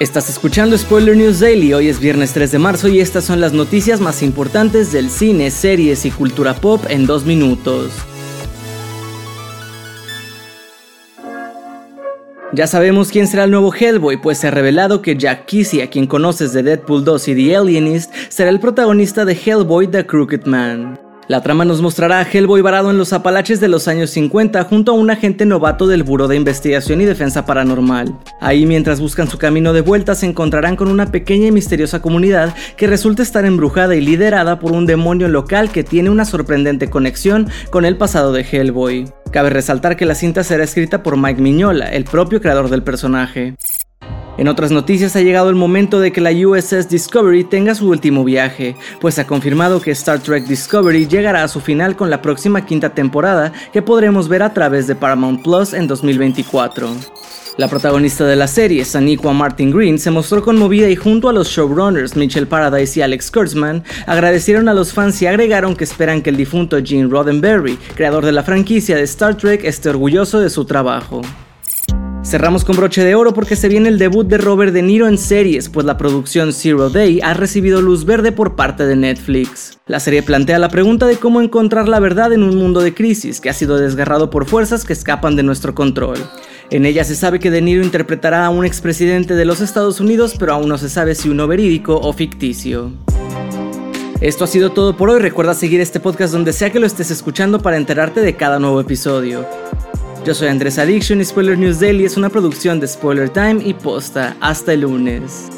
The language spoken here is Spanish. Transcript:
Estás escuchando Spoiler News Daily, hoy es viernes 3 de marzo y estas son las noticias más importantes del cine, series y cultura pop en dos minutos. Ya sabemos quién será el nuevo Hellboy, pues se ha revelado que Jack Kesey, a quien conoces de Deadpool 2 y The Alienist, será el protagonista de Hellboy The Crooked Man. La trama nos mostrará a Hellboy varado en los Apalaches de los años 50 junto a un agente novato del Buró de Investigación y Defensa Paranormal. Ahí mientras buscan su camino de vuelta se encontrarán con una pequeña y misteriosa comunidad que resulta estar embrujada y liderada por un demonio local que tiene una sorprendente conexión con el pasado de Hellboy. Cabe resaltar que la cinta será escrita por Mike Mignola, el propio creador del personaje. En otras noticias ha llegado el momento de que la USS Discovery tenga su último viaje, pues ha confirmado que Star Trek Discovery llegará a su final con la próxima quinta temporada que podremos ver a través de Paramount Plus en 2024. La protagonista de la serie, Saniqua Martin Green, se mostró conmovida y junto a los showrunners Mitchell Paradise y Alex Kurtzman, agradecieron a los fans y agregaron que esperan que el difunto Gene Roddenberry, creador de la franquicia de Star Trek, esté orgulloso de su trabajo. Cerramos con broche de oro porque se viene el debut de Robert De Niro en series, pues la producción Zero Day ha recibido luz verde por parte de Netflix. La serie plantea la pregunta de cómo encontrar la verdad en un mundo de crisis que ha sido desgarrado por fuerzas que escapan de nuestro control. En ella se sabe que De Niro interpretará a un expresidente de los Estados Unidos, pero aún no se sabe si uno verídico o ficticio. Esto ha sido todo por hoy. Recuerda seguir este podcast donde sea que lo estés escuchando para enterarte de cada nuevo episodio. Yo soy Andrés Addiction y Spoiler News Daily es una producción de Spoiler Time y Posta. Hasta el lunes.